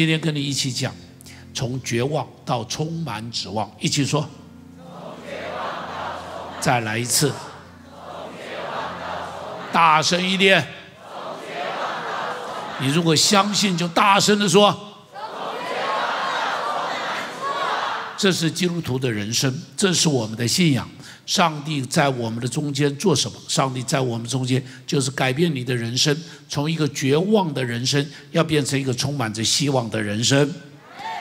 今天跟你一起讲，从绝望到充满指望，一起说。再来一次。大声一点。你如果相信，就大声的说。这是基督徒的人生，这是我们的信仰。上帝在我们的中间做什么？上帝在我们中间就是改变你的人生，从一个绝望的人生，要变成一个充满着希望的人生。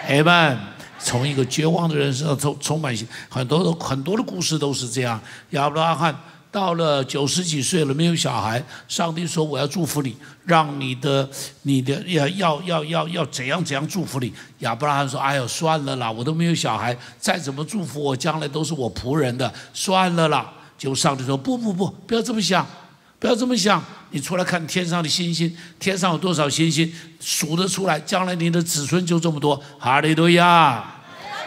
Amen。从一个绝望的人生，充充满很多很多的故事都是这样。亚伯拉罕。到了九十几岁了，没有小孩。上帝说：“我要祝福你，让你的、你的要要要要要怎样怎样祝福你。”亚伯拉罕说：“哎呦，算了啦，我都没有小孩，再怎么祝福我，将来都是我仆人的，算了啦。”就上帝说：“不不不，不要这么想，不要这么想。你出来看天上的星星，天上有多少星星，数得出来。将来你的子孙就这么多。哈利路亚，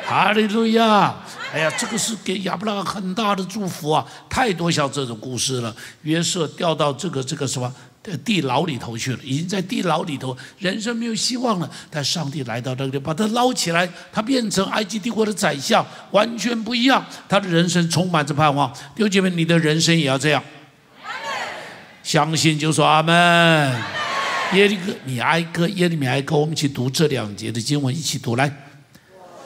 哈利路亚。”哎呀，这个是给亚伯拉罕很大的祝福啊！太多像这种故事了。约瑟掉到这个这个什么地牢里头去了，已经在地牢里头，人生没有希望了。但上帝来到这里，把他捞起来，他变成埃及帝国的宰相，完全不一样。他的人生充满着盼望。弟兄姐妹，你的人生也要这样。相信就说阿门。耶利哥，你哀歌，耶利米哀歌，我们一起读这两节的经文，一起读来。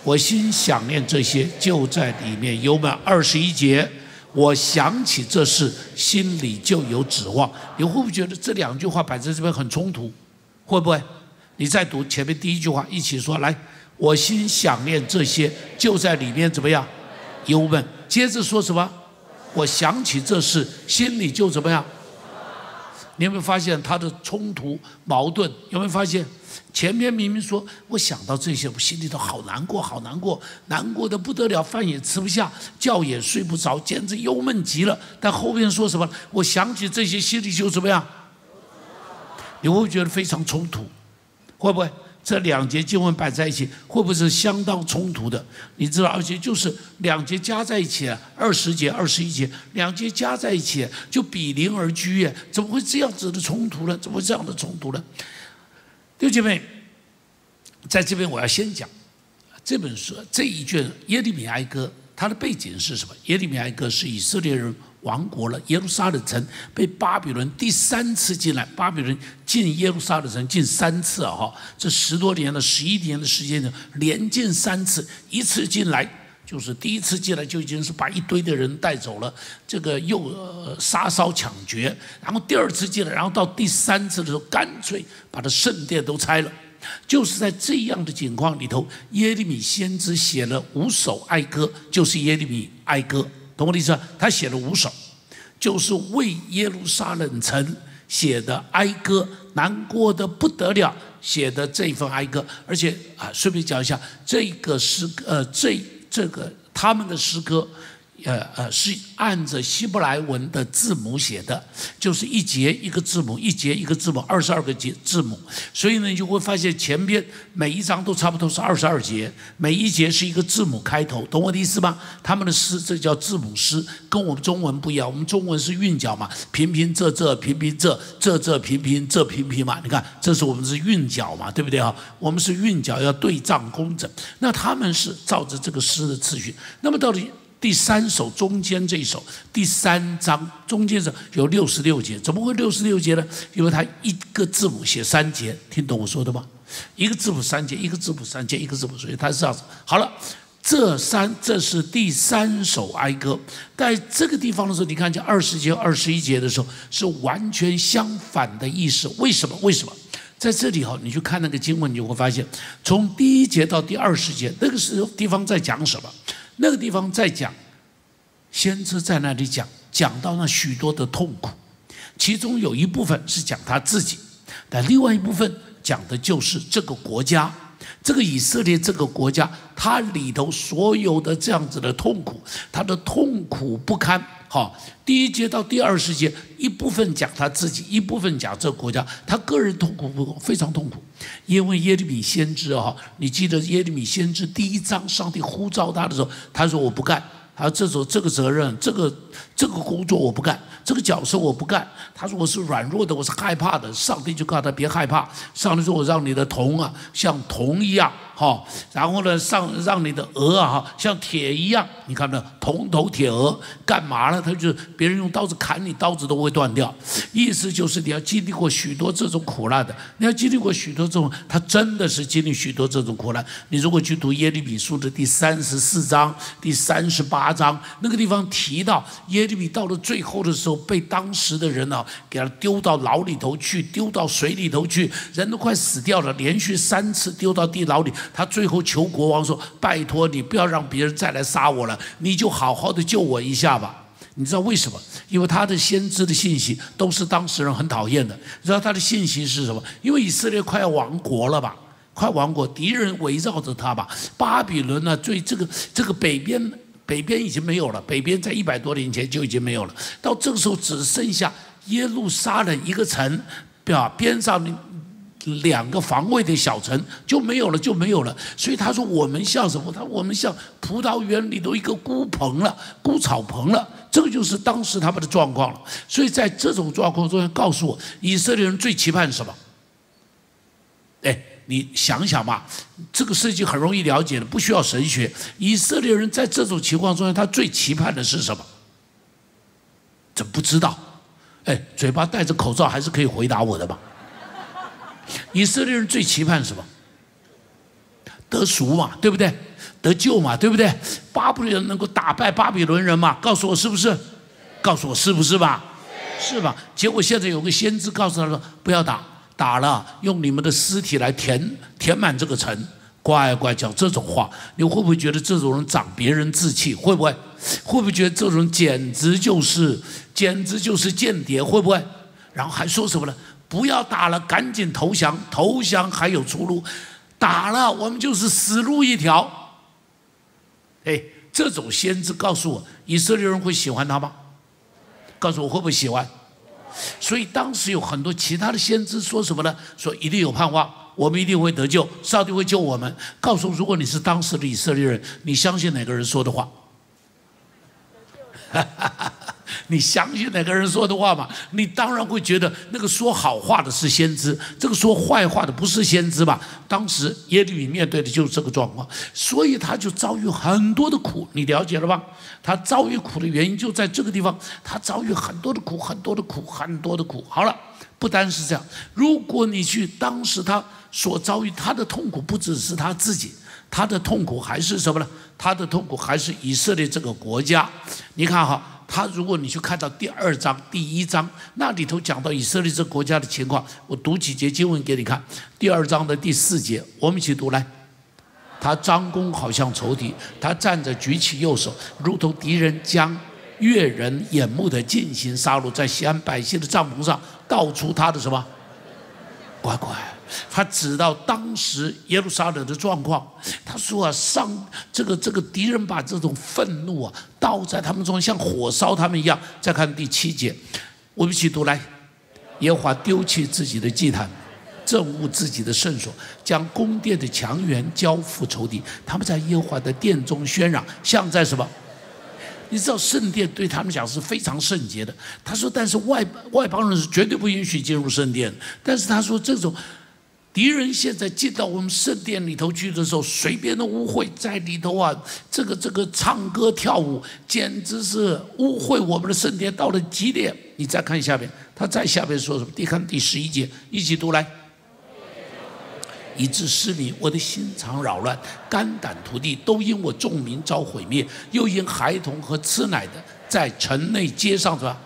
我心想念这些，就在里面。有满二十一节，我想起这事，心里就有指望。你会不会觉得这两句话摆在这边很冲突？会不会？你再读前面第一句话，一起说来。我心想念这些，就在里面怎么样？忧闷。接着说什么？我想起这事，心里就怎么样？你有没有发现他的冲突矛盾？有没有发现？前面明明说，我想到这些，我心里头好难过，好难过，难过的不得了，饭也吃不下，觉也睡不着，简直忧闷极了。但后边说什么？我想起这些，心里就怎么样？你会不会觉得非常冲突，会不会？这两节经文摆在一起，会不会是相当冲突的？你知道，而且就是两节加在一起，二十节、二十一节，两节加在一起就比邻而居耶？怎么会这样子的冲突呢？怎么会这样的冲突呢？弟兄姐妹，在这边我要先讲这本书这一卷《耶利米哀歌》，它的背景是什么？《耶利米哀歌》是以色列人亡国了，耶路撒冷城被巴比伦第三次进来，巴比伦进耶路撒冷城进三次啊！哈，这十多年了，十一年的时间呢，连进三次，一次进来就是第一次进来就已经是把一堆的人带走了，这个又杀烧抢劫，然后第二次进来，然后到第三次的时候，干脆。把他圣殿都拆了，就是在这样的情况里头，耶利米先知写了五首哀歌，就是耶利米哀歌，懂我的意思？他写了五首，就是为耶路撒冷城写的哀歌，难过的不得了，写的这一份哀歌。而且啊，顺便讲一下，这个诗呃，这这个他们的诗歌。呃呃，是按着希伯来文的字母写的，就是一节一个字母，一节一个字母，二十二个节字母。所以呢，你就会发现前边每一章都差不多是二十二节，每一节是一个字母开头，懂我的意思吗？他们的诗这叫字母诗，跟我们中文不一样。我们中文是韵脚嘛，平平仄仄，平平仄仄仄平平仄平平嘛。你看，这是我们是韵脚嘛，对不对啊？我们是韵脚要对仗工整，那他们是照着这个诗的次序。那么到底？第三首中间这一首，第三章中间是有六十六节，怎么会六十六节呢？因为它一个字母写三节，听懂我说的吗？一个字母三节，一个字母三节，一个字母，所以它是这样子。好了，这三这是第三首哀歌，在这个地方的时候，你看见二十节、二十一节的时候是完全相反的意思。为什么？为什么？在这里哈，你去看那个经文，你就会发现，从第一节到第二十节，那个时候地方在讲什么？那个地方在讲，先知在那里讲，讲到了许多的痛苦，其中有一部分是讲他自己，但另外一部分讲的就是这个国家，这个以色列这个国家，它里头所有的这样子的痛苦，它的痛苦不堪。好，第一节到第二十节，一部分讲他自己，一部分讲这个国家，他个人痛苦不非常痛苦，因为耶利米先知啊，你记得耶利米先知第一章，上帝呼召他的时候，他说我不干，他说这种这个责任，这个这个工作我不干，这个角色我不干。他说我是软弱的，我是害怕的。上帝就告诉他别害怕。上帝说我让你的铜啊像铜一样，哈，然后呢上让你的额啊哈像铁一样。你看到铜头铁额干嘛呢？他就别人用刀子砍你，刀子都会断掉。意思就是你要经历过许多这种苦难的，你要经历过许多这种，他真的是经历许多这种苦难。你如果去读耶利米书的第三十四章、第三十八章，那个地方提到耶利米到了最后的时候，被当时的人呢给他丢到牢里头去，丢到水里头去，人都快死掉了，连续三次丢到地牢里。他最后求国王说：“拜托你不要让别人再来杀我了，你就好好的救我一下吧。”你知道为什么？因为他的先知的信息都是当事人很讨厌的。你知道他的信息是什么？因为以色列快要亡国了吧？快亡国，敌人围绕着他吧。巴比伦呢？最这个这个北边，北边已经没有了。北边在一百多年前就已经没有了。到这个时候只剩下耶路撒冷一个城，边边上两个防卫的小城就没有了，就没有了。所以他说我们像什么？他我们像葡萄园里头一个孤棚了，孤草棚了。这个就是当时他们的状况了，所以在这种状况中，告诉我以色列人最期盼什么？你想想嘛，这个事情很容易了解的，不需要神学。以色列人在这种情况中，他最期盼的是什么？怎不知道？哎，嘴巴戴着口罩还是可以回答我的吧？以色列人最期盼什么？得赎嘛，对不对？得救嘛，对不对？巴比伦能够打败巴比伦人嘛？告诉我是不是？告诉我是不是吧？是吧？结果现在有个先知告诉他说：“不要打，打了用你们的尸体来填填满这个城。”乖乖讲这种话，你会不会觉得这种人长别人志气？会不会？会不会觉得这种人简直就是简直就是间谍？会不会？然后还说什么呢？不要打了，赶紧投降，投降还有出路。打了，我们就是死路一条。哎，这种先知告诉我，以色列人会喜欢他吗？告诉我会不会喜欢？所以当时有很多其他的先知说什么呢？说一定有盼望，我们一定会得救，上帝会救我们。告诉如果你是当时的以色列人，你相信哪个人说的话？你相信哪个人说的话吗？你当然会觉得那个说好话的是先知，这个说坏话的不是先知吧？当时耶利米面对的就是这个状况，所以他就遭遇很多的苦，你了解了吧？他遭遇苦的原因就在这个地方，他遭遇很多的苦，很多的苦，很多的苦。好了，不单是这样，如果你去当时他所遭遇他的痛苦，不只是他自己，他的痛苦还是什么呢？他的痛苦还是以色列这个国家。你看哈。他，如果你去看到第二章、第一章，那里头讲到以色列这国家的情况，我读几节经文给你看。第二章的第四节，我们一起读来。他张弓好像仇敌，他站着举起右手，如同敌人将越人眼目的进行杀戮，在西安百姓的帐篷上道出他的什么？乖乖。他指到当时耶路撒冷的状况，他说啊，上这个这个敌人把这种愤怒啊倒在他们中，像火烧他们一样。再看第七节，我们一起读来：耶和华丢弃自己的祭坛，憎恶自己的圣所，将宫殿的墙垣交付仇敌。他们在耶和华的殿中喧嚷，像在什么？你知道圣殿对他们讲是非常圣洁的。他说，但是外外邦人是绝对不允许进入圣殿。但是他说这种。敌人现在进到我们圣殿里头去的时候，随便的污秽在里头啊，这个这个唱歌跳舞，简直是污秽我们的圣殿到了极点。你再看下面，他在下面说什么？你看第十一节，一起读来。以致失迷，我的心肠扰乱，肝胆涂地，都因我众民遭毁灭，又因孩童和吃奶的在城内街上，是吧？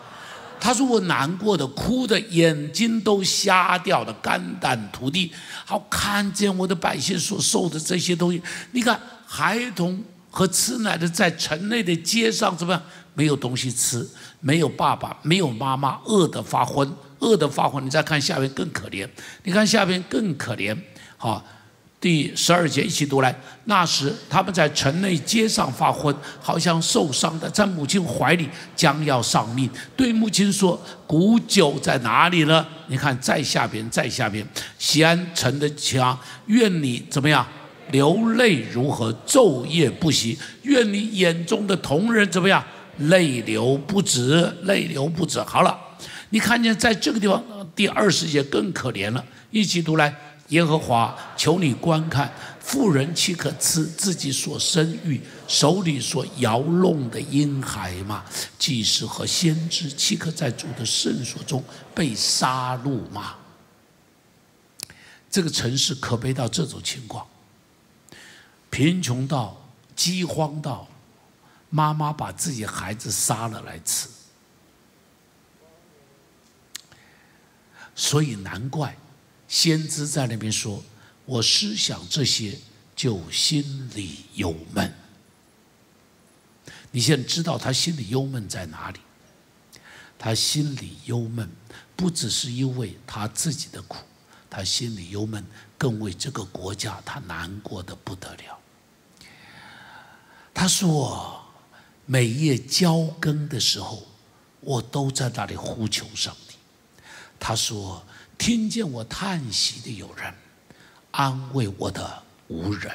他说：“我难过的，哭的，眼睛都瞎掉了，肝胆涂地。好看见我的百姓所受的这些东西。你看，孩童和吃奶的在城内的街上，怎么样？没有东西吃，没有爸爸，没有妈妈，饿得发昏，饿得发昏。你再看下面更可怜，你看下面更可怜，好。”第十二节一起读来。那时他们在城内街上发昏，好像受伤的，在母亲怀里将要丧命。对母亲说：“古酒在哪里呢？”你看，在下边，在下边，西安城的墙，愿你怎么样？流泪如何？昼夜不息。愿你眼中的同人怎么样？泪流不止，泪流不止。好了，你看见在这个地方第二十节更可怜了。一起读来，耶和华，求你观看，妇人岂可吃自己所生育、手里所摇弄的婴孩吗？祭司和先知岂可在主的圣所中被杀戮吗？这个城市可悲到这种情况，贫穷到饥荒到，妈妈把自己孩子杀了来吃，所以难怪先知在那边说：“我思想这些，就心里忧闷。”你现在知道他心里忧闷在哪里？他心里忧闷，不只是因为他自己的苦。他心里忧闷，更为这个国家他难过的不得了。他说：“每夜交更的时候，我都在那里呼求上帝。”他说：“听见我叹息的有人，安慰我的无人；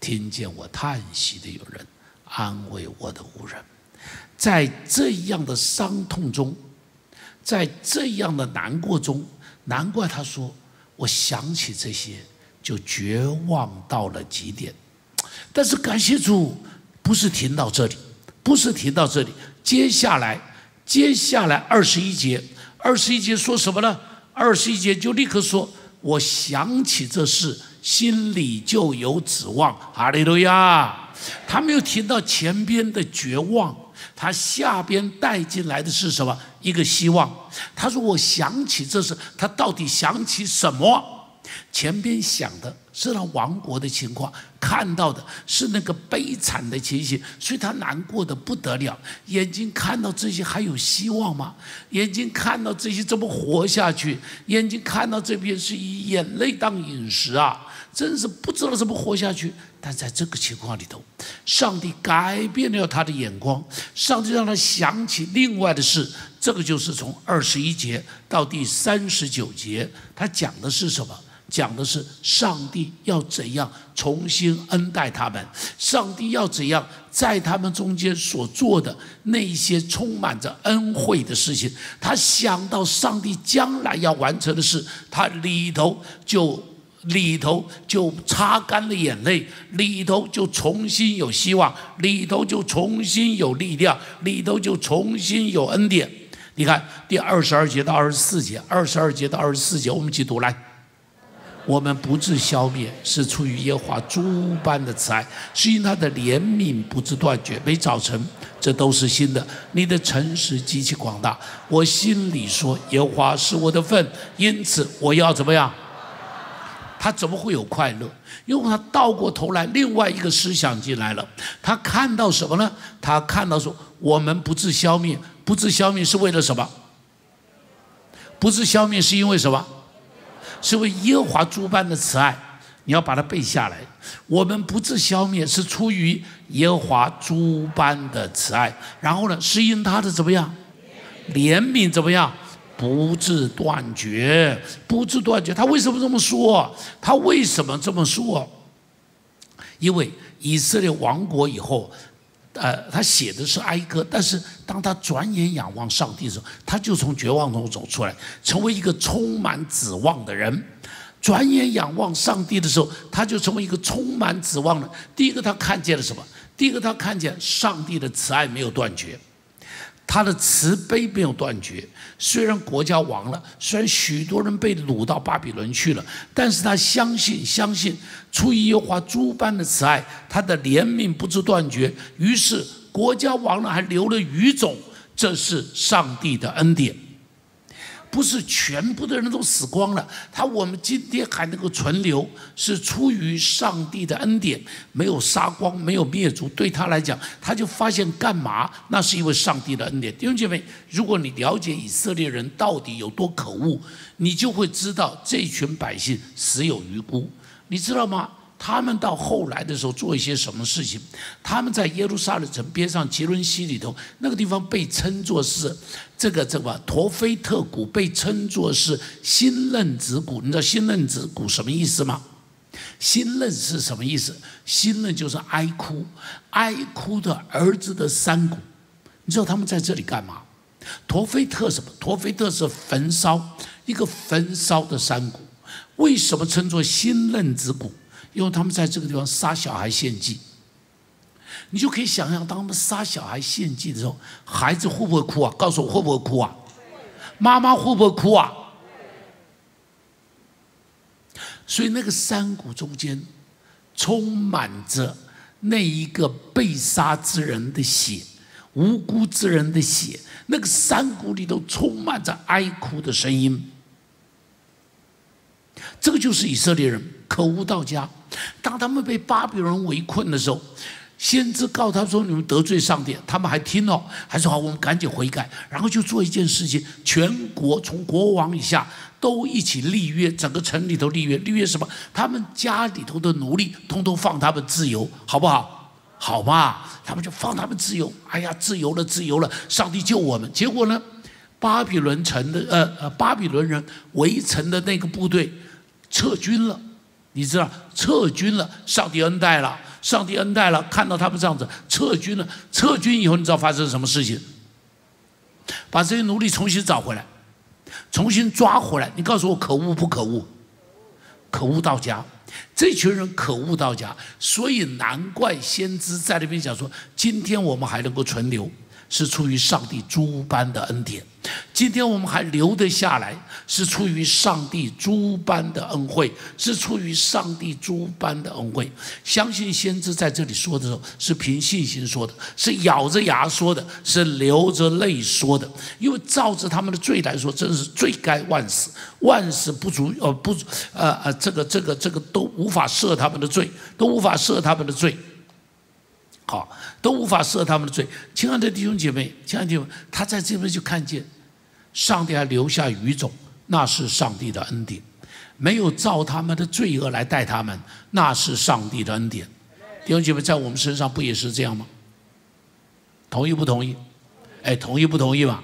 听见我叹息的有人，安慰我的无人。”在这样的伤痛中，在这样的难过中。难怪他说：“我想起这些，就绝望到了极点。”但是感谢主，不是停到这里，不是停到这里。接下来，接下来二十一节，二十一节说什么呢？二十一节就立刻说：“我想起这事，心里就有指望。”哈利路亚！他没有提到前边的绝望。他下边带进来的是什么？一个希望。他说：“我想起这事他到底想起什么？前边想的是他亡国的情况，看到的是那个悲惨的情形，所以他难过的不得了。眼睛看到这些还有希望吗？眼睛看到这些怎么活下去？眼睛看到这边是以眼泪当饮食啊！真是不知道怎么活下去。”但在这个情况里头，上帝改变了他的眼光，上帝让他想起另外的事。这个就是从二十一节到第三十九节，他讲的是什么？讲的是上帝要怎样重新恩待他们，上帝要怎样在他们中间所做的那些充满着恩惠的事情。他想到上帝将来要完成的事，他里头就。里头就擦干了眼泪，里头就重新有希望，里头就重新有力量，里头就重新有恩典。你看第二十二节到二十四节，二十二节到二十四节，我们一起读来。我们不致消灭，是出于耶和华诸般的慈爱，是因他的怜悯不知断绝。每早晨，这都是新的。你的诚实极其广大，我心里说，耶和华是我的份，因此我要怎么样？他怎么会有快乐？因为他倒过头来，另外一个思想进来了。他看到什么呢？他看到说，我们不致消灭，不致消灭是为了什么？不致消灭是因为什么？是为耶和华诸般的慈爱。你要把它背下来。我们不致消灭是出于耶和华诸般的慈爱。然后呢，是因他的怎么样？怜悯怎么样？不自断绝，不自断绝。他为什么这么说？他为什么这么说？因为以色列亡国以后，呃，他写的是哀歌，但是当他转眼仰望上帝的时候，他就从绝望中走出来，成为一个充满指望的人。转眼仰望上帝的时候，他就成为一个充满指望的。第一个，他看见了什么？第一个，他看见上帝的慈爱没有断绝。他的慈悲没有断绝，虽然国家亡了，虽然许多人被掳到巴比伦去了，但是他相信，相信出于耶和华诸般的慈爱，他的怜悯不知断绝。于是国家亡了，还留了余种，这是上帝的恩典。不是全部的人都死光了，他我们今天还能够存留，是出于上帝的恩典，没有杀光，没有灭族。对他来讲，他就发现干嘛？那是因为上帝的恩典。弟兄姐妹，如果你了解以色列人到底有多可恶，你就会知道这群百姓死有余辜。你知道吗？他们到后来的时候做一些什么事情？他们在耶路撒冷城边上杰伦西里头那个地方被称作是这个这个陀菲特谷，被称作是新嫩子谷。你知道新嫩子谷什么意思吗？新任是什么意思？新任就是哀哭，哀哭的儿子的山谷。你知道他们在这里干嘛？陀菲特什么？陀菲特是焚烧一个焚烧的山谷。为什么称作新任子谷？因为他们在这个地方杀小孩献祭。你就可以想象，当他们杀小孩献祭的时候，孩子会不会哭啊？告诉我会不会哭啊？妈妈会不会哭啊？所以那个山谷中间充满着那一个被杀之人的血，无辜之人的血。那个山谷里头充满着哀哭的声音。这个就是以色列人可恶到家。当他们被巴比伦围困的时候。先知告他说：“你们得罪上帝。”他们还听哦，还说：“好，我们赶紧悔改。”然后就做一件事情，全国从国王以下都一起立约，整个城里头立约。立约什么？他们家里头的奴隶通通放他们自由，好不好？好嘛，他们就放他们自由。哎呀，自由了，自由了！上帝救我们。结果呢，巴比伦城的呃呃，巴比伦人围城的那个部队撤军了。你知道，撤军了，上帝恩待了。上帝恩待了，看到他们这样子撤军了，撤军以后，你知道发生什么事情？把这些奴隶重新找回来，重新抓回来。你告诉我，可恶不可恶？可恶到家！这群人可恶到家，所以难怪先知在那边讲说：今天我们还能够存留。是出于上帝诸般的恩典，今天我们还留得下来，是出于上帝诸般的恩惠，是出于上帝诸般的恩惠。相信先知在这里说的时候，是凭信心说的，是咬着牙说的，是流着泪说的。因为照着他们的罪来说，真是罪该万死，万死不足，呃不，呃呃，这个这个这个都无法赦他们的罪，都无法赦他们的罪。好。都无法赦他们的罪，亲爱的弟兄姐妹，亲爱的弟兄，他在这边就看见，上帝还留下余种，那是上帝的恩典，没有照他们的罪恶来待他们，那是上帝的恩典。弟兄姐妹，在我们身上不也是这样吗？同意不同意？哎，同意不同意吧？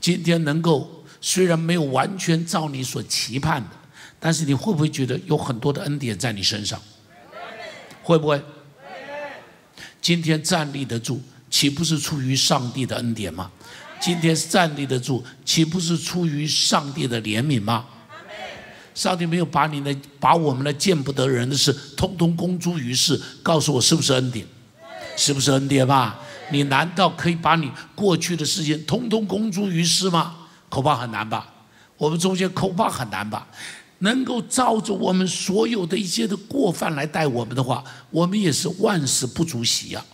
今天能够虽然没有完全照你所期盼的，但是你会不会觉得有很多的恩典在你身上？会不会？今天站立得住，岂不是出于上帝的恩典吗？今天站立得住，岂不是出于上帝的怜悯吗？上帝没有把你的、把我们的见不得人的事，通通公诸于世，告诉我是不是恩典？是不是恩典吧？你难道可以把你过去的事情通通公诸于世吗？恐怕很难吧。我们中间恐怕很难吧。能够照着我们所有的一些的过犯来待我们的话，我们也是万事不足喜呀。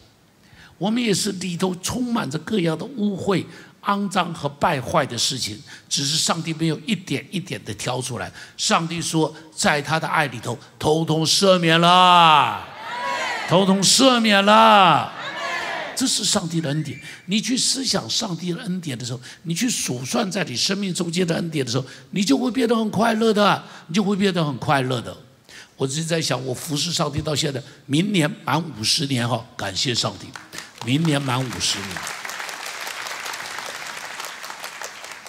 我们也是里头充满着各样的污秽、肮脏和败坏的事情，只是上帝没有一点一点的挑出来。上帝说，在他的爱里头，通通赦免了，通通赦免了。这是上帝的恩典。你去思想上帝的恩典的时候，你去数算在你生命中间的恩典的时候，你就会变得很快乐的，你就会变得很快乐的。我一直在想，我服侍上帝到现在，明年满五十年哈，感谢上帝，明年满五十年。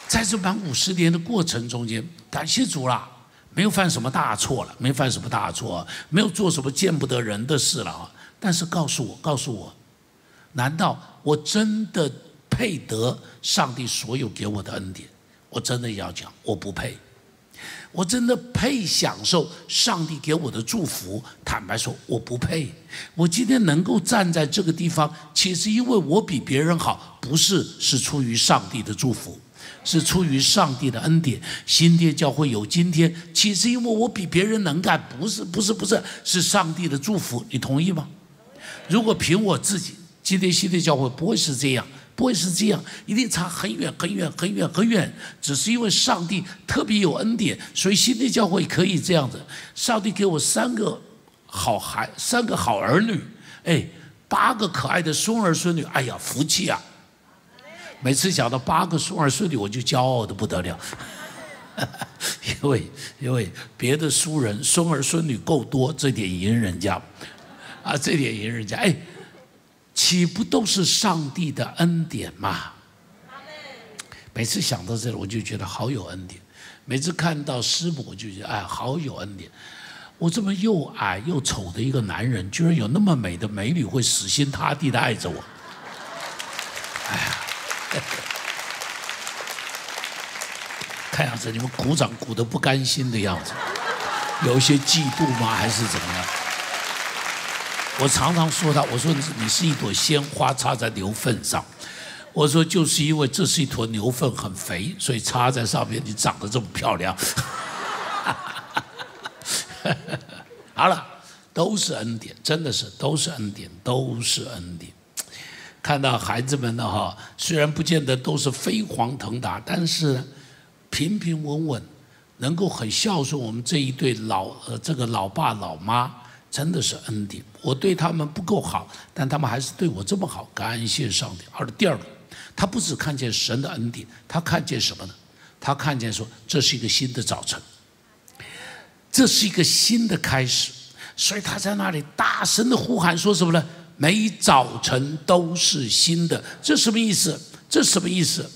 在这满五十年的过程中间，感谢主啦，没有犯什么大错了，没犯什么大错，没有做什么见不得人的事了啊。但是告诉我，告诉我。难道我真的配得上帝所有给我的恩典？我真的要讲，我不配。我真的配享受上帝给我的祝福？坦白说，我不配。我今天能够站在这个地方，岂是因为我比别人好，不是是出于上帝的祝福，是出于上帝的恩典。新店教会有今天，岂是因为我比别人能干，不是不是不是，是上帝的祝福。你同意吗？如果凭我自己。今天新的教会不会是这样，不会是这样，一定差很远很远很远很远。只是因为上帝特别有恩典，所以新的教会可以这样子。上帝给我三个好孩，三个好儿女，哎，八个可爱的孙儿孙女，哎呀，福气啊！每次讲到八个孙儿孙女，我就骄傲的不得了，因为因为别的书人孙儿孙女够多，这点赢人家，啊，这点赢人家，哎。岂不都是上帝的恩典吗？每次想到这里，我就觉得好有恩典；每次看到师母，我就觉得哎，好有恩典。我这么又矮又丑的一个男人，居然有那么美的美女会死心塌地的爱着我。哎呀，看样子你们鼓掌鼓得不甘心的样子，有一些嫉妒吗？还是怎么样？我常常说他，我说你是一朵鲜花插在牛粪上，我说就是因为这是一坨牛粪很肥，所以插在上面你长得这么漂亮。好了，都是恩典，真的是都是恩典，都是恩典。看到孩子们呢哈，虽然不见得都是飞黄腾达，但是平平稳稳，能够很孝顺我们这一对老呃这个老爸老妈。真的是恩典，我对他们不够好，但他们还是对我这么好，感谢上帝。而第二个，他不只看见神的恩典，他看见什么呢？他看见说这是一个新的早晨，这是一个新的开始，所以他在那里大声的呼喊说什么呢？每早晨都是新的，这什么意思？这什么意思？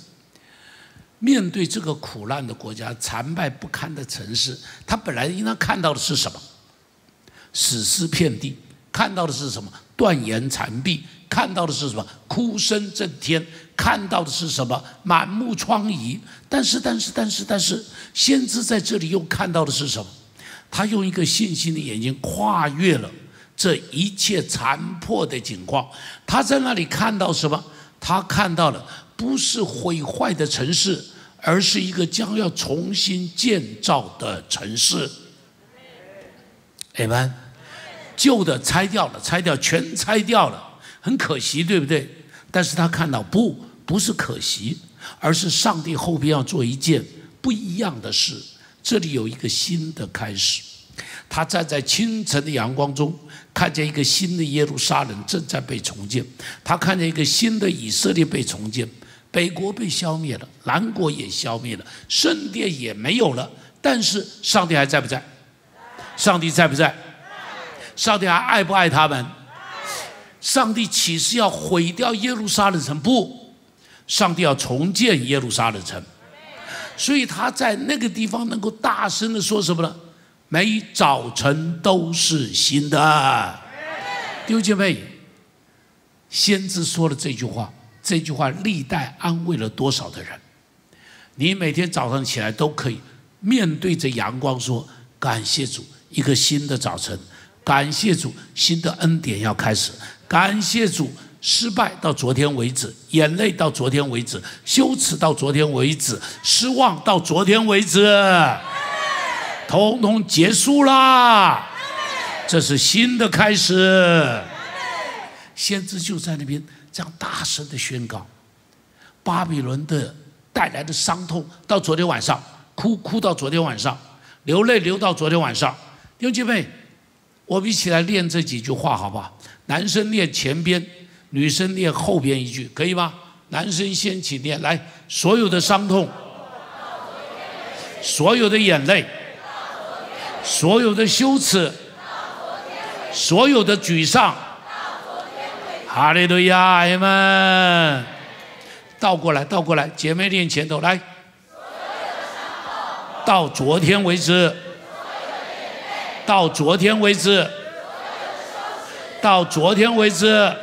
面对这个苦难的国家、残败不堪的城市，他本来应当看到的是什么？死尸遍地，看到的是什么？断垣残壁，看到的是什么？哭声震天，看到的是什么？满目疮痍。但是，但是，但是，但是，先知在这里又看到的是什么？他用一个信心的眼睛跨越了这一切残破的景况。他在那里看到什么？他看到了不是毁坏的城市，而是一个将要重新建造的城市。阿门。旧的拆掉了，拆掉全拆掉了，很可惜，对不对？但是他看到不，不是可惜，而是上帝后边要做一件不一样的事。这里有一个新的开始。他站在清晨的阳光中，看见一个新的耶路撒冷正在被重建。他看见一个新的以色列被重建，北国被消灭了，南国也消灭了，圣殿也没有了。但是上帝还在不在？上帝在不在？上帝还爱不爱他们？上帝岂是要毁掉耶路撒冷城？不，上帝要重建耶路撒冷城。所以他在那个地方能够大声的说什么呢？每早晨都是新的。弟兄姐妹，先知说了这句话，这句话历代安慰了多少的人？你每天早上起来都可以面对着阳光说：“感谢主，一个新的早晨。”感谢主，新的恩典要开始。感谢主，失败到昨天为止，眼泪到昨天为止，羞耻到昨天为止，失望到昨天为止，通通结束啦！这是新的开始。先知就在那边这样大声的宣告：巴比伦的带来的伤痛，到昨天晚上哭哭到昨天晚上，流泪流到昨天晚上，弟兄姐妹。我们一起来练这几句话，好不好？男生练前边，女生练后边一句，可以吗？男生先起练，来，所有的伤痛，所有的眼泪，所有的羞耻，所有的沮丧，哈利路亚，阿们。倒过来，倒过来，姐妹练前头，来，到昨天为止。到昨天为止，到昨天为止，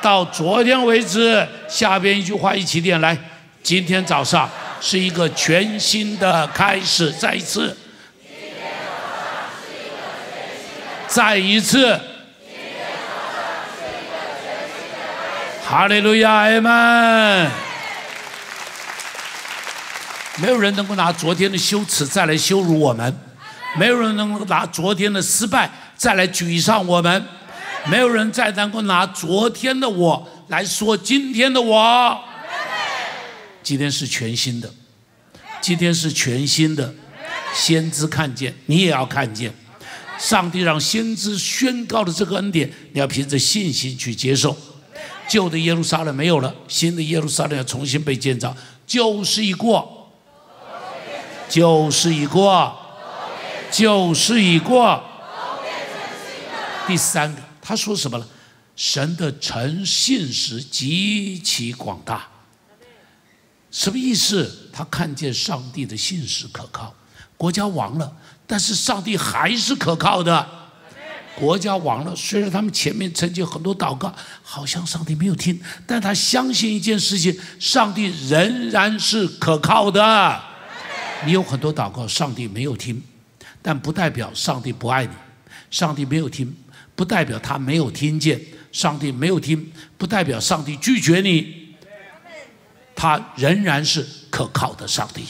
到昨天为止。下边一句话一起念来：今天早上是一个全新的开始，再一次，再一次，哈利路亚，阿门。没有人能够拿昨天的羞耻再来羞辱我们。没有人能够拿昨天的失败再来沮丧我们，没有人再能够拿昨天的我来说今天的我。今天是全新的，今天是全新的。先知看见，你也要看见。上帝让先知宣告的这个恩典，你要凭着信心去接受。旧的耶路撒冷没有了，新的耶路撒冷要重新被建造。旧事已过，旧事已过。旧事已过，第三个，他说什么了？神的诚信实极其广大，什么意思？他看见上帝的信实可靠，国家亡了，但是上帝还是可靠的。国家亡了，虽然他们前面曾经很多祷告，好像上帝没有听，但他相信一件事情：上帝仍然是可靠的。你有很多祷告，上帝没有听，但不代表上帝不爱你。上帝没有听，不代表他没有听见；上帝没有听，不代表上帝拒绝你。他仍然是可靠的上帝，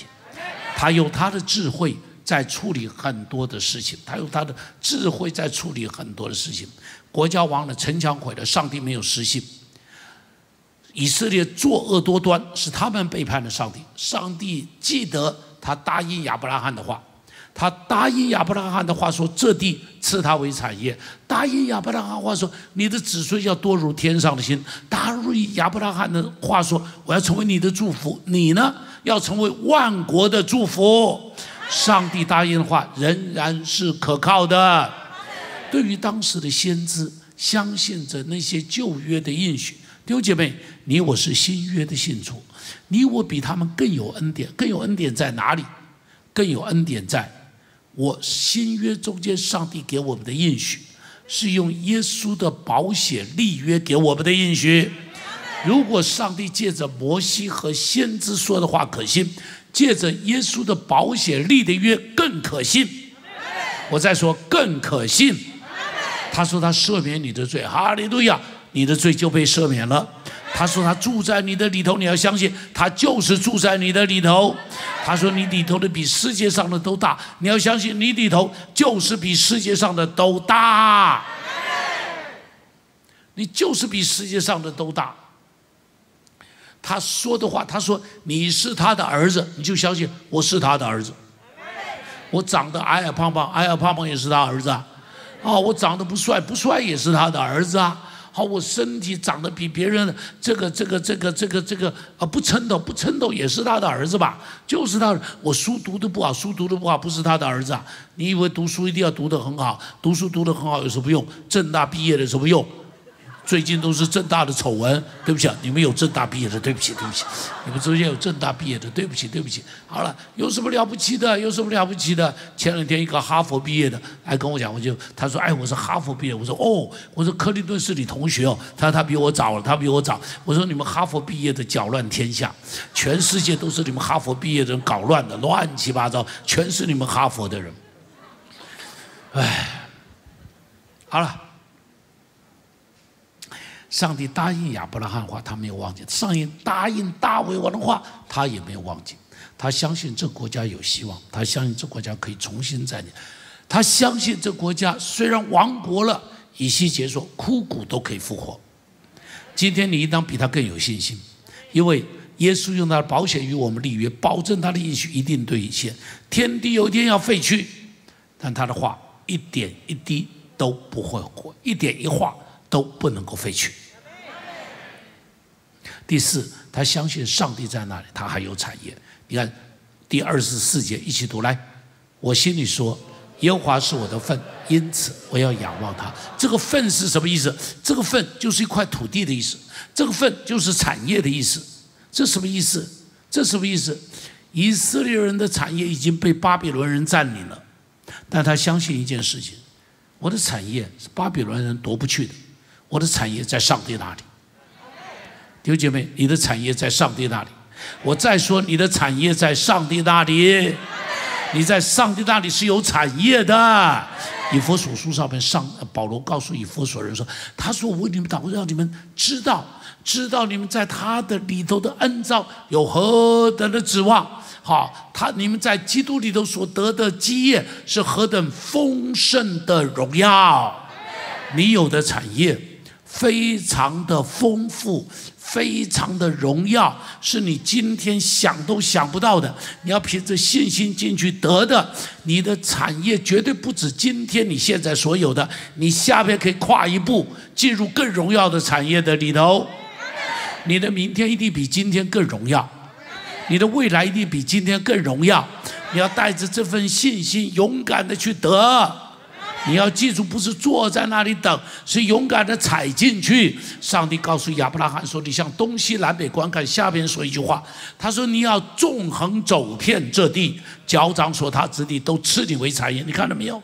他有他的智慧。在处理很多的事情，他用他的智慧在处理很多的事情。国家亡了，城墙毁了，上帝没有失信。以色列作恶多端，是他们背叛了上帝。上帝记得他答应亚伯拉罕的话，他答应亚伯拉罕的话说：“这地赐他为产业。”答应亚伯拉罕话说：“你的子孙要多如天上的星。”答应亚伯拉罕的话说：“我要成为你的祝福，你呢要成为万国的祝福。”上帝答应的话仍然是可靠的。对于当时的先知，相信着那些旧约的应许。弟兄姐妹，你我是新约的信徒，你我比他们更有恩典。更有恩典在哪里？更有恩典在我新约中间，上帝给我们的应许，是用耶稣的保险立约给我们的应许。如果上帝借着摩西和先知说的话可信。借着耶稣的保险立的约更可信，我再说更可信。他说他赦免你的罪，哈利路亚，你的罪就被赦免了。他说他住在你的里头，你要相信他就是住在你的里头。他说你里头的比世界上的都大，你要相信你里头就是比世界上的都大。你就是比世界上的都大。他说的话，他说你是他的儿子，你就相信我是他的儿子。我长得矮矮胖胖，矮矮胖胖也是他儿子啊。哦，我长得不帅，不帅也是他的儿子啊。好，我身体长得比别人这个这个这个这个这个啊不称头不称头也是他的儿子吧？就是他。我书读的不好，书读的不好不是他的儿子啊？你以为读书一定要读得很好？读书读得很好有什么用？正大毕业的什么用？最近都是正大的丑闻，对不起啊，你们有正大毕业的，对不起，对不起，你们中间有正大毕业的，对不起，对不起。好了，有什么了不起的？有什么了不起的？前两天一个哈佛毕业的来跟我讲，我就他说，哎，我是哈佛毕业，我说哦，我说克林顿是你同学哦，他说他比我早，他比我早。我说你们哈佛毕业的搅乱天下，全世界都是你们哈佛毕业的人搞乱的，乱七八糟，全是你们哈佛的人。哎，好了。上帝答应亚伯拉罕话，他没有忘记；上帝答应大卫王的话，他也没有忘记。他相信这国家有希望，他相信这国家可以重新再建，他相信这国家虽然亡国了，以西结说枯骨都可以复活。今天你应当比他更有信心，因为耶稣用他的保险与我们立约，保证他的应许一定兑现。天地有一天要废去，但他的话一点一滴都不会活，一点一画都不能够废去。第四，他相信上帝在那里，他还有产业。你看，第二十四节一起读来。我心里说，耶和华是我的份，因此我要仰望他。这个份是什么意思？这个份就是一块土地的意思，这个份就是产业的意思。这什么意思？这什么意思？以色列人的产业已经被巴比伦人占领了，但他相信一件事情：我的产业是巴比伦人夺不去的，我的产业在上帝那里。弟兄姐妹，你的产业在上帝那里。我再说，你的产业在上帝那里。你在上帝那里是有产业的。以佛所书上面，上保罗告诉以佛所人说：“他说我为你们祷告，让你们知道，知道你们在他的里头的恩召有何等的指望。好，他你们在基督里头所得的基业是何等丰盛的荣耀。你有的产业非常的丰富。”非常的荣耀，是你今天想都想不到的。你要凭着信心进去得的，你的产业绝对不止今天你现在所有的。你下边可以跨一步，进入更荣耀的产业的里头。你的明天一定比今天更荣耀，你的未来一定比今天更荣耀。你要带着这份信心，勇敢的去得。你要记住，不是坐在那里等，是勇敢的踩进去。上帝告诉亚伯拉罕说：“你向东西南北观看。”下边说一句话，他说：“你要纵横走遍这地，脚掌所踏之地都赐你为产业。”你看到没有？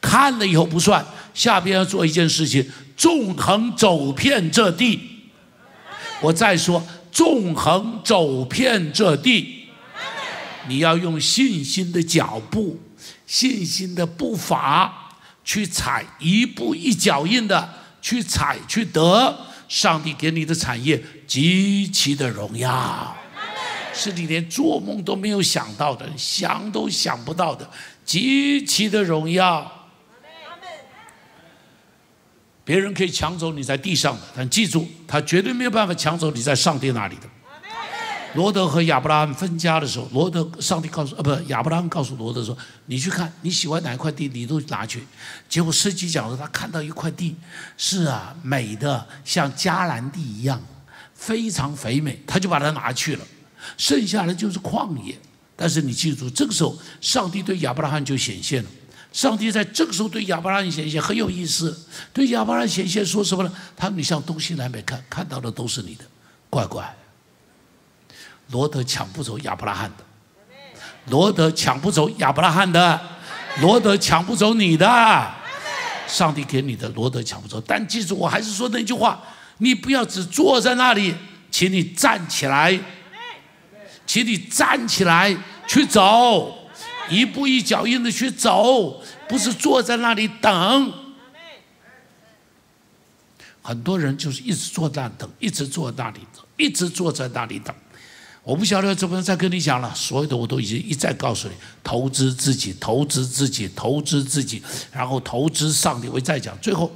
看了以后不算，下边要做一件事情：纵横走遍这地。我再说，纵横走遍这地，你要用信心的脚步，信心的步伐。去踩一步一脚印的去踩去得上帝给你的产业极其的荣耀，是你连做梦都没有想到的，想都想不到的极其的荣耀。别人可以抢走你在地上的，但记住，他绝对没有办法抢走你在上帝那里的。罗德和亚伯拉罕分家的时候，罗德上帝告诉呃不亚伯拉罕告诉罗德说：“你去看你喜欢哪一块地，你都拿去。”结果司机讲说他看到一块地，是啊，美的像迦南地一样，非常肥美，他就把它拿去了。剩下的就是旷野。但是你记住，这个时候上帝对亚伯拉罕就显现了。上帝在这个时候对亚伯拉罕显现很有意思，对亚伯拉罕显现说什么呢？他说：“你向东西南北看，看到的都是你的，乖乖。”罗德抢不走亚伯拉罕的，罗德抢不走亚伯拉罕的，罗德抢不走你的，上帝给你的罗德抢不走。但记住，我还是说那句话：你不要只坐在那里，请你站起来，请你站起来去走，一步一脚印的去走，不是坐在那里等。很多人就是一直坐在那等，一直坐在那里等，一直坐在那里等。我不晓得怎么再跟你讲了，所有的我都已经一再告诉你：投资自己，投资自己，投资自己，然后投资上帝。我再讲，最后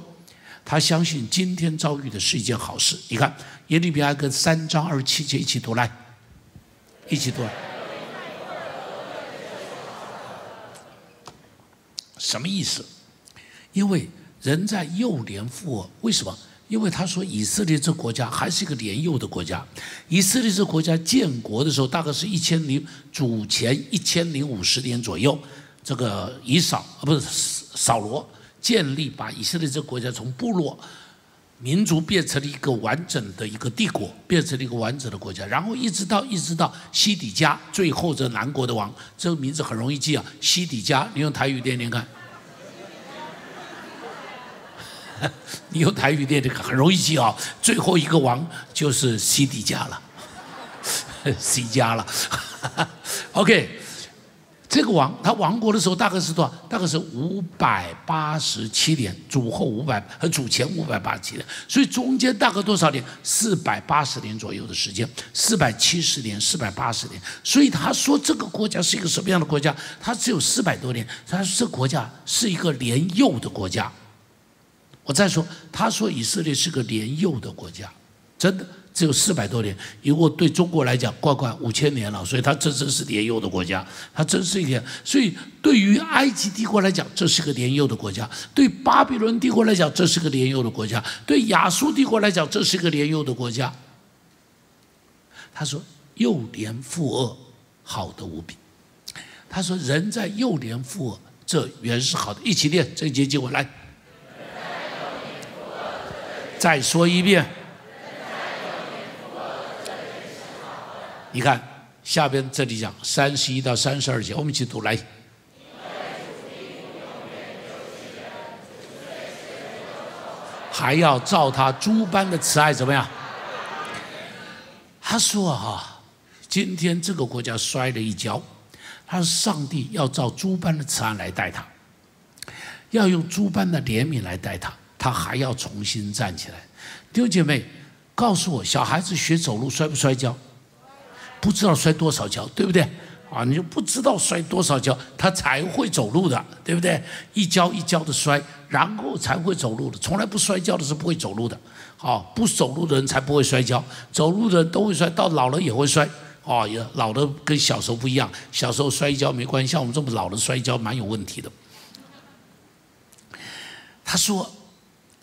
他相信今天遭遇的是一件好事。你看耶利米哀歌三章二十七节，一起读来，一起读来。什么意思？因为人在幼年负恶，为什么？因为他说以色列这国家还是一个年幼的国家，以色列这国家建国的时候大概是一千零主前一千零五十年左右，这个以扫啊不是扫罗建立把以色列这国家从部落民族变成了一个完整的一个帝国，变成了一个完整的国家，然后一直到一直到西底家，最后这南国的王，这个名字很容易记啊，西底家，你用台语念念看。你用台语念这个很容易记啊，最后一个王就是西迪家了，西家了。OK，这个王他亡国的时候大概是多少？大概是五百八十七年，主后五百和主前五百八十七年，所以中间大概多少年？四百八十年左右的时间，四百七十年，四百八十年。所以他说这个国家是一个什么样的国家？他只有四百多年。他说这个国家是一个年幼的国家。我再说，他说以色列是个年幼的国家，真的只有四百多年。如果对中国来讲，乖乖五千年了，所以它这真是年幼的国家，它真是一个。所以对于埃及帝国来讲，这是个年幼的国家；对巴比伦帝国来讲，这是个年幼的国家；对亚述帝国来讲，这是个年幼的国家。他说：“幼年负恶，好的无比。”他说：“人在幼年负恶，这原是好的。”一起念这一节经文来。再说一遍，你看下边这里讲三十一到三十二节，我们一起读来。还要照他诸般的慈爱怎么样？他说哈，今天这个国家摔了一跤，他说上帝要照诸般的慈爱来待他，要用诸般的怜悯来待他。他还要重新站起来，弟兄姐妹，告诉我，小孩子学走路摔不摔跤？不知道摔多少跤，对不对？啊，你就不知道摔多少跤，他才会走路的，对不对？一跤一跤的摔，然后才会走路的。从来不摔跤的是不会走路的。好，不走路的人才不会摔跤，走路的人都会摔，到老了也会摔。哦，也老的跟小时候不一样，小时候摔跤没关系，像我们这么老的摔跤蛮有问题的。他说。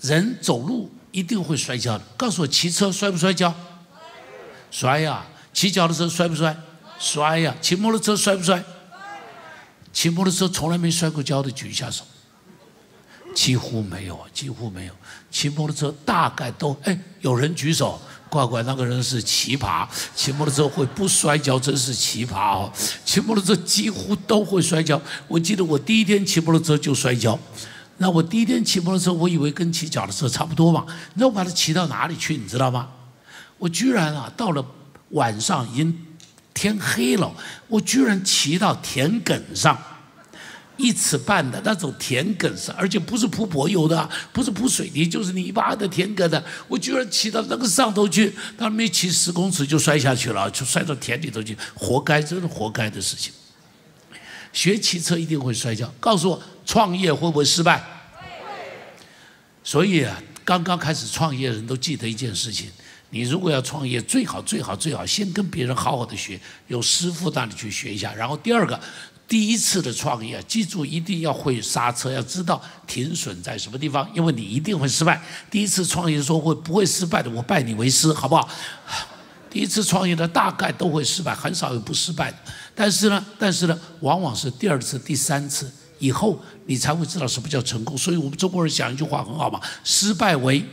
人走路一定会摔跤的。告诉我，骑车摔不摔跤？摔呀！骑脚的时候摔不摔？摔呀！骑摩托车摔不摔？骑摩托车从来没摔过跤的举一下手。几乎没有，几乎没有。骑摩托车大概都哎，有人举手，乖乖，那个人是奇葩，骑摩托车会不摔跤，真是奇葩哦。骑摩托车几乎都会摔跤。我记得我第一天骑摩托车就摔跤。那我第一天骑摩托车，我以为跟骑脚踏车差不多嘛。那我把它骑到哪里去？你知道吗？我居然啊，到了晚上已经天黑了，我居然骑到田埂上，一尺半的那种田埂上，而且不是铺柏油的，不是铺水泥，就是泥巴的田埂的。我居然骑到那个上头去，他没骑十公尺就摔下去了，就摔到田里头去，活该，真是活该的事情。学骑车一定会摔跤，告诉我。创业会不会失败？所以啊，刚刚开始创业人都记得一件事情：你如果要创业，最好最好最好先跟别人好好的学，有师傅那里去学一下。然后第二个，第一次的创业，记住一定要会刹车，要知道停损在什么地方，因为你一定会失败。第一次创业说会不会失败的？我拜你为师，好不好？第一次创业的大概都会失败，很少有不失败的。但是呢，但是呢，往往是第二次、第三次。以后你才会知道什么叫成功，所以我们中国人讲一句话很好嘛：失败为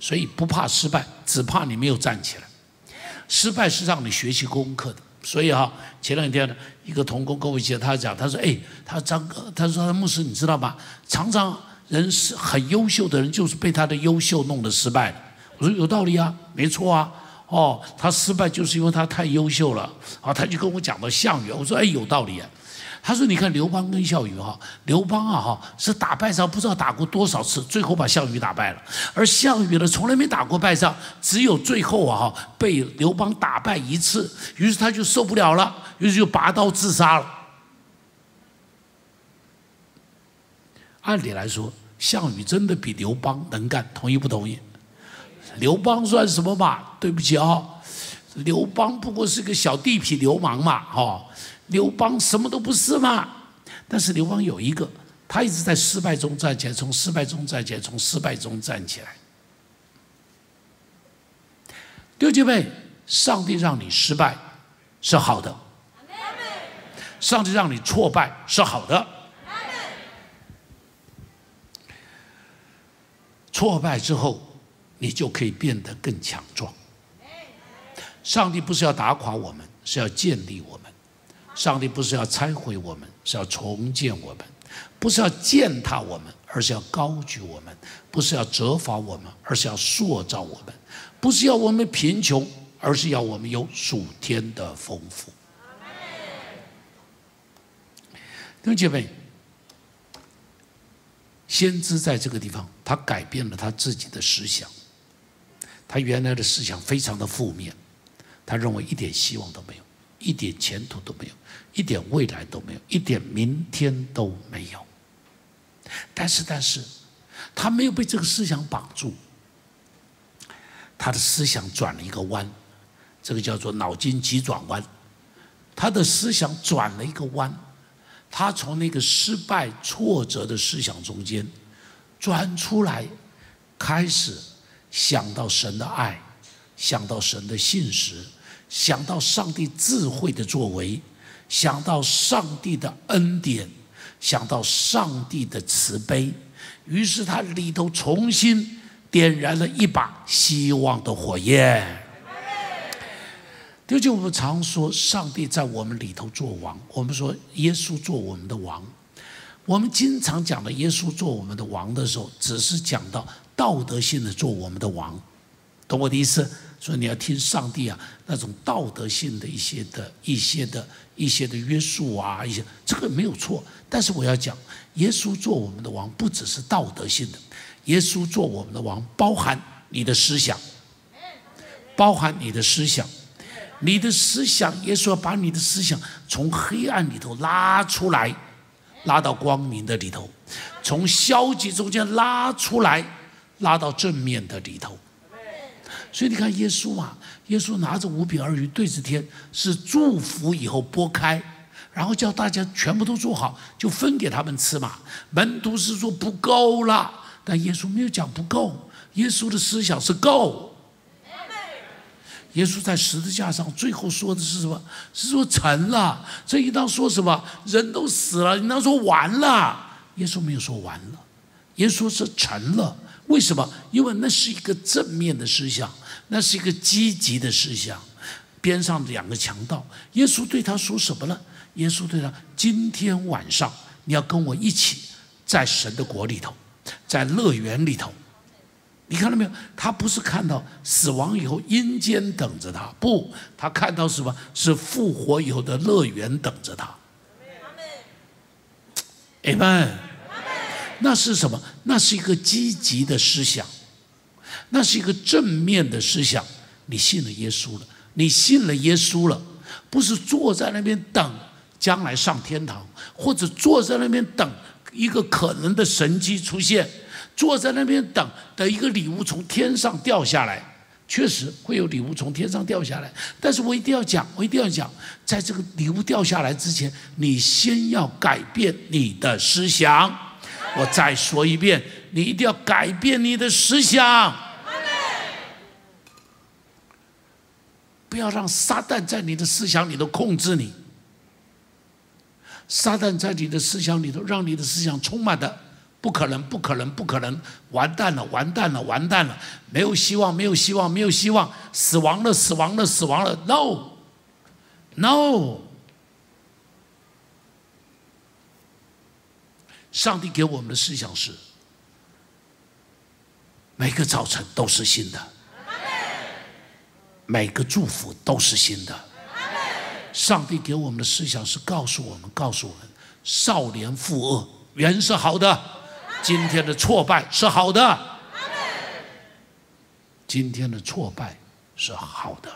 所以不怕失败，只怕你没有站起来。失败是让你学习功课的。所以哈，前两天呢，一个童工跟我讲，他讲，他说：“哎，他张哥，他说牧师，你知道吗？常常人是很优秀的人，就是被他的优秀弄得失败。”我说：“有道理啊，没错啊。哦，他失败就是因为他太优秀了。”啊，他就跟我讲到项羽，我说：“哎，有道理啊。”他说：“你看刘邦跟项羽哈，刘邦啊哈是打败仗不知道打过多少次，最后把项羽打败了。而项羽呢，从来没打过败仗，只有最后啊哈被刘邦打败一次，于是他就受不了了，于是就拔刀自杀了。按理来说，项羽真的比刘邦能干，同意不同意？刘邦算什么嘛？对不起啊，刘邦不过是个小地痞流氓嘛，哈。”刘邦什么都不是嘛，但是刘邦有一个，他一直在失败中站起来，从失败中站起来，从失败中站起来。弟兄姐妹，上帝让你失败是好的，上帝让你挫败是好的，挫败之后你就可以变得更强壮。上帝不是要打垮我们，是要建立我们。上帝不是要拆毁我们，是要重建我们；不是要践踏我们，而是要高举我们；不是要责罚我们，而是要塑造我们；不是要我们贫穷，而是要我们有属天的丰富。弟兄姐妹，先知在这个地方，他改变了他自己的思想。他原来的思想非常的负面，他认为一点希望都没有。一点前途都没有，一点未来都没有，一点明天都没有。但是，但是，他没有被这个思想绑住，他的思想转了一个弯，这个叫做脑筋急转弯。他的思想转了一个弯，他从那个失败挫折的思想中间转出来，开始想到神的爱，想到神的信实。想到上帝智慧的作为，想到上帝的恩典，想到上帝的慈悲，于是他里头重新点燃了一把希望的火焰。就就我们常说，上帝在我们里头做王。我们说耶稣做我们的王。我们经常讲的耶稣做我们的王的时候，只是讲到道德性的做我们的王，懂我的意思？所以你要听上帝啊，那种道德性的一些的、一些的、一些的约束啊，一些这个没有错。但是我要讲，耶稣做我们的王，不只是道德性的，耶稣做我们的王，包含你的思想，包含你的思想，你的思想，耶稣要把你的思想从黑暗里头拉出来，拉到光明的里头，从消极中间拉出来，拉到正面的里头。所以你看耶稣嘛，耶稣拿着五饼二鱼对着天，是祝福以后拨开，然后叫大家全部都做好，就分给他们吃嘛。门徒是说不够了，但耶稣没有讲不够，耶稣的思想是够。耶稣在十字架上最后说的是什么？是说成了。这一当说什么？人都死了，你当说完了。耶稣没有说完了，耶稣是成了。为什么？因为那是一个正面的思想，那是一个积极的思想。边上两个强盗，耶稣对他说什么呢？耶稣对他：今天晚上你要跟我一起在神的国里头，在乐园里头。你看到没有？他不是看到死亡以后阴间等着他，不，他看到什么？是复活以后的乐园等着他。阿门。那是什么？那是一个积极的思想，那是一个正面的思想。你信了耶稣了，你信了耶稣了，不是坐在那边等将来上天堂，或者坐在那边等一个可能的神迹出现，坐在那边等等一个礼物从天上掉下来。确实会有礼物从天上掉下来，但是我一定要讲，我一定要讲，在这个礼物掉下来之前，你先要改变你的思想。我再说一遍，你一定要改变你的思想，不要让撒旦在你的思想里头控制你。撒旦在你的思想里头，让你的思想充满的不可能，不可能，不可能，完蛋了，完蛋了，完蛋了，没有希望，没有希望，没有希望，死亡了，死亡了，死亡了，no，no。上帝给我们的思想是：每个早晨都是新的，每个祝福都是新的。上帝给我们的思想是告诉我们，告诉我们：少年负恶，原是好的；今天的挫败是好的，今天的挫败是好的。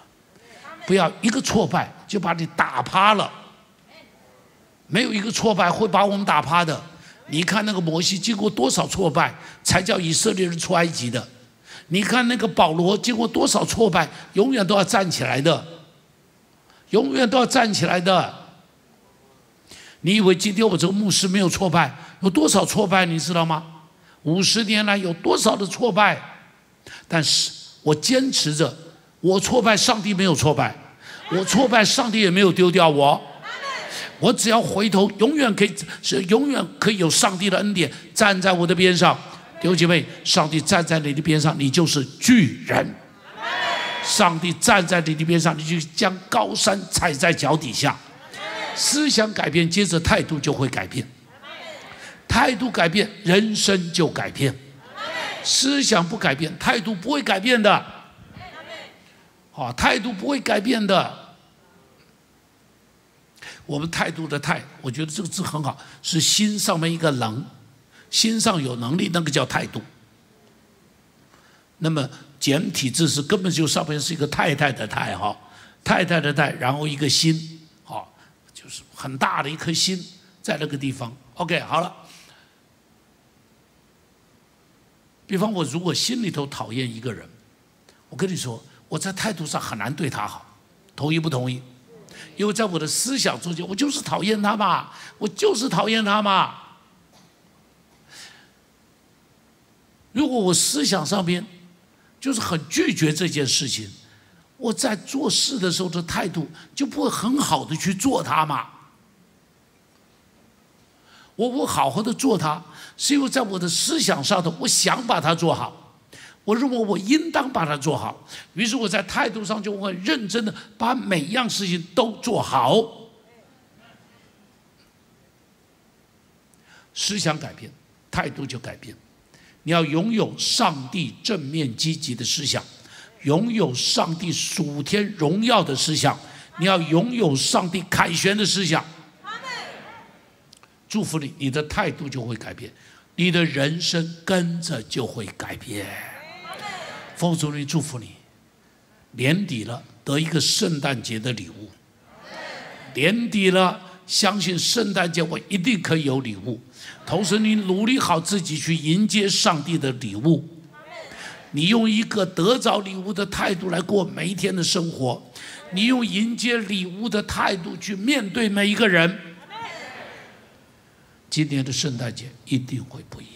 不要一个挫败就把你打趴了，没有一个挫败会把我们打趴的。你看那个摩西经过多少挫败，才叫以色列人出埃及的？你看那个保罗经过多少挫败，永远都要站起来的，永远都要站起来的。你以为今天我这个牧师没有挫败？有多少挫败你知道吗？五十年来有多少的挫败？但是我坚持着，我挫败，上帝没有挫败；我挫败，上帝也没有丢掉我。我只要回头，永远可以是永远可以有上帝的恩典站在我的边上。弟兄姐妹，上帝站在你的边上，你就是巨人。上帝站在你的边上，你就将高山踩在脚底下。思想改变，接着态度就会改变。态度改变，人生就改变。思想不改变，态度不会改变的。好，态度不会改变的。我们态度的态，我觉得这个字很好，是心上面一个能，心上有能力，那个叫态度。那么简体字是根本就上面是一个太太的太哈，太太的太，然后一个心，好，就是很大的一颗心在那个地方。OK，好了。比方我如果心里头讨厌一个人，我跟你说，我在态度上很难对他好，同意不同意？因为在我的思想中间，我就是讨厌他嘛，我就是讨厌他嘛。如果我思想上面就是很拒绝这件事情，我在做事的时候的态度就不会很好的去做它嘛。我不好好的做它，是因为在我的思想上头，我想把它做好。我认为我应当把它做好，于是我在态度上就会认真的把每样事情都做好。思想改变，态度就改变。你要拥有上帝正面积极的思想，拥有上帝属天荣耀的思想，你要拥有上帝凯旋的思想。祝福你，你的态度就会改变，你的人生跟着就会改变。奉主名祝福你，年底了得一个圣诞节的礼物。年底了，相信圣诞节我一定可以有礼物。同时，你努力好自己去迎接上帝的礼物。你用一个得着礼物的态度来过每一天的生活，你用迎接礼物的态度去面对每一个人。今年的圣诞节一定会不一样。